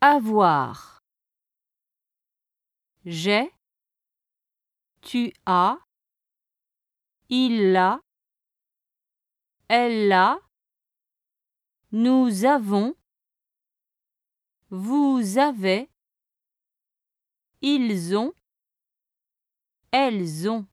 avoir. J'ai, tu as, il a, elle a, nous avons, vous avez, ils ont, elles ont.